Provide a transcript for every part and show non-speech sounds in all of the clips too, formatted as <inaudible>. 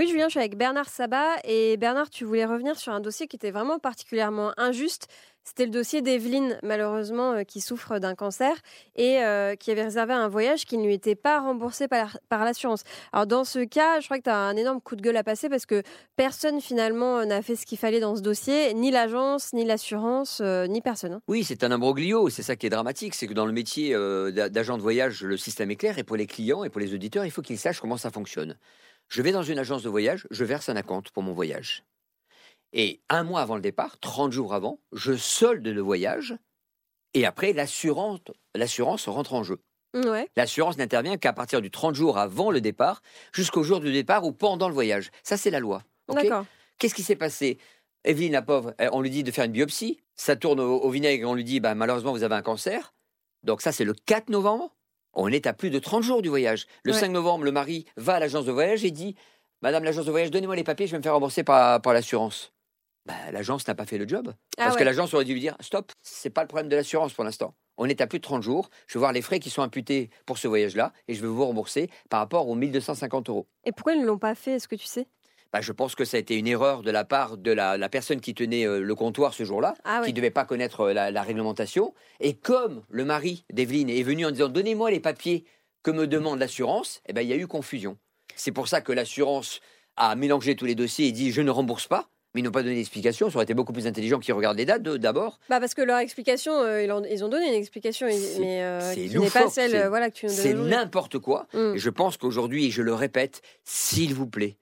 Oui, Julien, je suis avec Bernard Sabat. Et Bernard, tu voulais revenir sur un dossier qui était vraiment particulièrement injuste. C'était le dossier d'Evelyne, malheureusement, euh, qui souffre d'un cancer et euh, qui avait réservé un voyage qui ne lui était pas remboursé par, l'assurance. Alors, dans ce cas, je crois que tu as un énorme coup de gueule à passer parce que personne, finalement, n'a fait ce qu'il fallait dans ce dossier, ni l'agence, ni l'assurance, euh, ni personne. hein. Oui, c'est un imbroglio, c'est ça qui est dramatique, c'est que dans le métier euh, d'a- d'agent de voyage, le système est clair, et pour les clients et pour les auditeurs, il faut qu'ils sachent comment ça fonctionne. Je vais dans une agence de voyage, je verse un acompte pour mon voyage. Et un mois avant le départ, 30 jours avant, je solde le voyage, et après, l'assurance l'assurance rentre en jeu. Ouais. L'assurance n'intervient qu'à partir du 30 jours avant le départ, jusqu'au jour du départ ou pendant le voyage. Ça, c'est la loi. ok? D'accord. Qu'est-ce qui s'est passé? Evelyne, la pauvre, on lui dit de faire une biopsie. Ça tourne au, au vinaigre, on lui dit bah, malheureusement, vous avez un cancer. Donc, ça, c'est le 4 novembre. On est à plus de 30 jours du voyage. Le Ouais. 5 novembre, le mari va à l'agence de voyage et dit Madame l'agence de voyage, donnez-moi les papiers, je vais me faire rembourser par, par l'assurance. Bah, l'agence n'a pas fait le job. Ah Parce ouais. que l'agence aurait dû lui dire Stop, c'est pas le problème de l'assurance pour l'instant. On est à plus de 30 jours. Je vais voir les frais qui sont imputés pour ce voyage-là et je vais vous rembourser par rapport aux 1250 euros. Et pourquoi ils ne l'ont pas fait Est-ce que tu sais? Bah, je pense que ça a été une erreur de la part de la, la personne qui tenait euh, le comptoir ce jour-là, Ah qui ne devait pas connaître euh, la, la réglementation. Et comme le mari d'Evelyne est venu en disant Donnez-moi les papiers que me demande l'assurance, eh ben, il y a eu confusion. C'est pour ça que l'assurance a mélangé tous les dossiers et dit Je ne rembourse pas. Mais ils n'ont pas donné d'explication. Ça aurait été beaucoup plus intelligent qu'ils regardent les dates d'abord. Bah parce que leur explication, euh, ils, ont donné une explication, mais euh, qui n'est pas celle voilà, que tu nous C'est n'importe quoi. Mm. Et je pense qu'aujourd'hui, et je le répète, s'il vous plaît,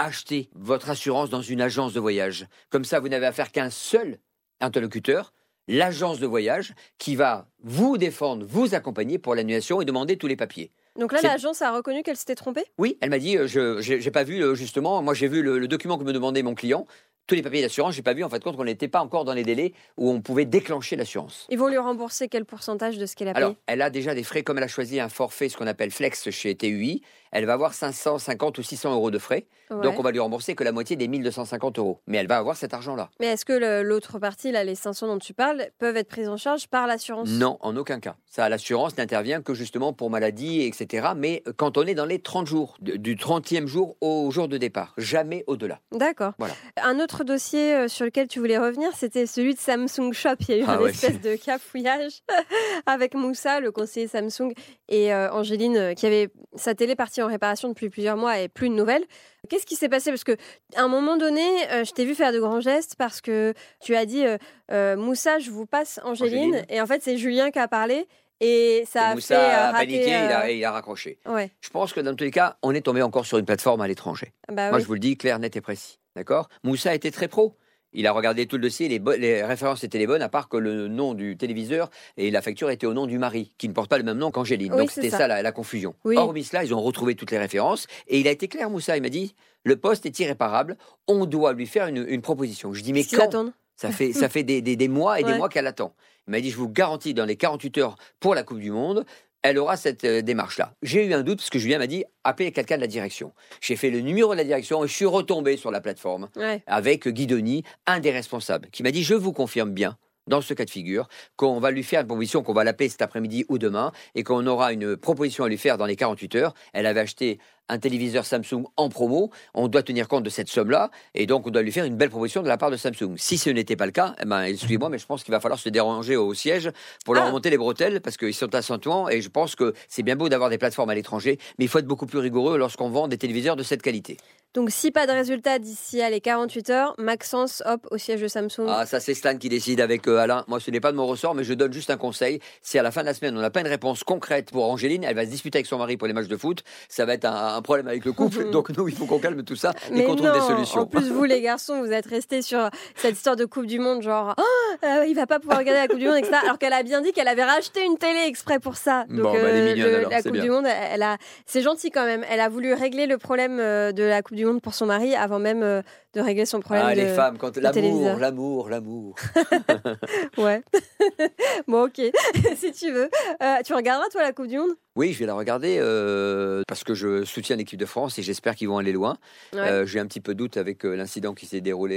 achetez votre assurance dans une agence de voyage. Comme ça, vous n'avez affaire qu'à un seul interlocuteur, l'agence de voyage, qui va vous défendre, vous accompagner pour l'annulation et demander tous les papiers. Donc là, l'agence a reconnu qu'elle s'était trompée? Oui, elle m'a dit, euh, je j'ai pas vu euh, justement, moi j'ai vu le, le document que me demandait mon client, tous les papiers d'assurance, j'ai pas vu en fait compte qu'on n'était pas encore dans les délais où on pouvait déclencher l'assurance. Ils vont lui rembourser quel pourcentage de ce qu'elle a payé? Alors, elle a déjà des frais, comme elle a choisi un forfait, ce qu'on appelle flex chez TUI, elle va avoir 550 ou 600 euros de frais. Ouais. Donc, on va lui rembourser que la moitié des 1250 euros. Mais elle va avoir cet argent-là. Mais est-ce que l'autre partie, là, les 500 dont tu parles, peuvent être prises en charge par l'assurance? Non, en aucun cas. Ça, l'assurance n'intervient que justement pour maladie, etc. Mais quand on est dans les 30 jours, du 30e jour au jour de départ, jamais au-delà. D'accord. Voilà. Un autre dossier euh, sur lequel tu voulais revenir, c'était celui de Samsung Shop. Il y a eu Ah un ouais. espèce de cafouillage <laughs> avec Moussa, le conseiller Samsung, et euh, Angéline, euh, qui avait sa télé partie en réparation depuis plusieurs mois et plus de nouvelles. Qu'est-ce qui s'est passé? Parce que à un moment donné, euh, je t'ai vu faire de grands gestes parce que tu as dit euh, euh, Moussa, je vous passe Angéline, Angéline. et en fait c'est Julien qui a parlé et ça a Moussa fait a paniqué, il, euh, a, il a raccroché. Ouais. Je pense que dans tous les cas, on est tombé encore sur une plateforme à l'étranger. Bah Moi, oui. je vous le dis clair, net et précis. D'accord? Moussa était très pro. Il a regardé tout le dossier, les, les références étaient les bonnes, à part que le nom du téléviseur et la facture était au nom du mari, qui ne porte pas le même nom qu'Angéline. Oui, Donc c'était ça. ça, la, la confusion. Oui. Hormis cela, ils ont retrouvé toutes les références et il a été clair, Moussa. Il m'a dit le poste est irréparable, on doit lui faire une, une proposition. Je dis mais quand attendent ça fait, ça fait des, des- des mois et des mois qu'elle attend. Il m'a dit, je vous garantis, dans les 48 heures pour la Coupe du Monde, elle aura cette euh, démarche-là. J'ai eu un doute parce que Julien m'a dit, appelez quelqu'un de la direction. J'ai fait le numéro de la direction et je suis retombé sur la plateforme Ouais. avec Guy Denis, un des responsables, qui m'a dit, je vous confirme bien, dans ce cas de figure, qu'on va lui faire une proposition, qu'on va l'appeler cet après-midi ou demain, et qu'on aura une proposition à lui faire dans les 48 heures. Elle avait acheté un téléviseur Samsung en promo, on doit tenir compte de cette somme-là, et donc on doit lui faire une belle proposition de la part de Samsung. Si ce n'était pas le cas, eh ben, excusez-moi, mais je pense qu'il va falloir se déranger au siège pour leur Ah. remonter les bretelles, parce qu'ils sont à Saint-Ouen, et je pense que c'est bien beau d'avoir des plateformes à l'étranger, mais il faut être beaucoup plus rigoureux lorsqu'on vend des téléviseurs de cette qualité. Donc si pas de résultat d'ici à les 48 heures, Maxence, hop, au siège de Samsung. Ah, ça c'est Stan qui décide avec euh, Alain. Moi, ce n'est pas de mon ressort, mais je donne juste un conseil. Si à la fin de la semaine, on n'a pas une réponse concrète pour Angéline, elle va se disputer avec son mari pour les matchs de foot, ça va être un, un problème avec le couple. <laughs> Donc nous, il faut qu'on calme tout ça et qu'on trouve des solutions. En plus, vous les garçons, vous êtes restés sur cette histoire de Coupe du Monde, genre oh, euh, il va pas pouvoir regarder la Coupe du Monde, etc. Alors qu'elle a bien dit qu'elle avait racheté une télé exprès pour ça. Donc Bon, bah, mignonne, le- alors, la Coupe bien. du Monde, elle, a, c'est gentil quand même. Elle a voulu régler le problème euh, de la Coupe du Monde pour son mari avant même euh, de régler son problème. Ah, de... les femmes, quand l'amour, l'amour, l'amour. <laughs> Ouais. <laughs> <laughs> bon, ok, <laughs> si tu veux. Euh, tu regarderas, toi, la Coupe du Monde? Oui, je vais la regarder euh, parce que je soutiens l'équipe de France et j'espère qu'ils vont aller loin. Euh, J'ai un petit peu de doute avec l'incident qui s'est déroulé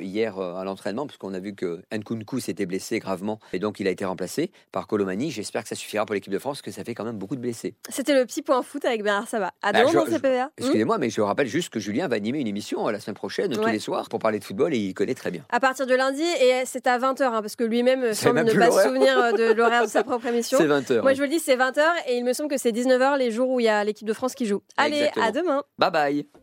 hier à l'entraînement, parce qu'on a vu que Nkunku s'était blessé gravement et donc il a été remplacé par Colomani. J'espère que ça suffira pour l'équipe de France, que ça fait quand même beaucoup de blessés. C'était le petit point foot avec Bernard Sabat. À Bah, dans je- CPA. Excusez-moi, mais je rappelle juste que Julien va animer une émission la semaine prochaine, tous les soirs, pour parler de football et il connaît très bien. À partir de lundi, et c'est à 20h, parce que lui-même C'est semble ne pas se souvenir euh, de <laughs> l'horaire de sa propre émission. C'est 20h. Moi, je vous le dis, c'est 20h, et il me semble que c'est 19h les jours où il y a l'équipe de France qui joue. Allez, Exactement. à demain Bye bye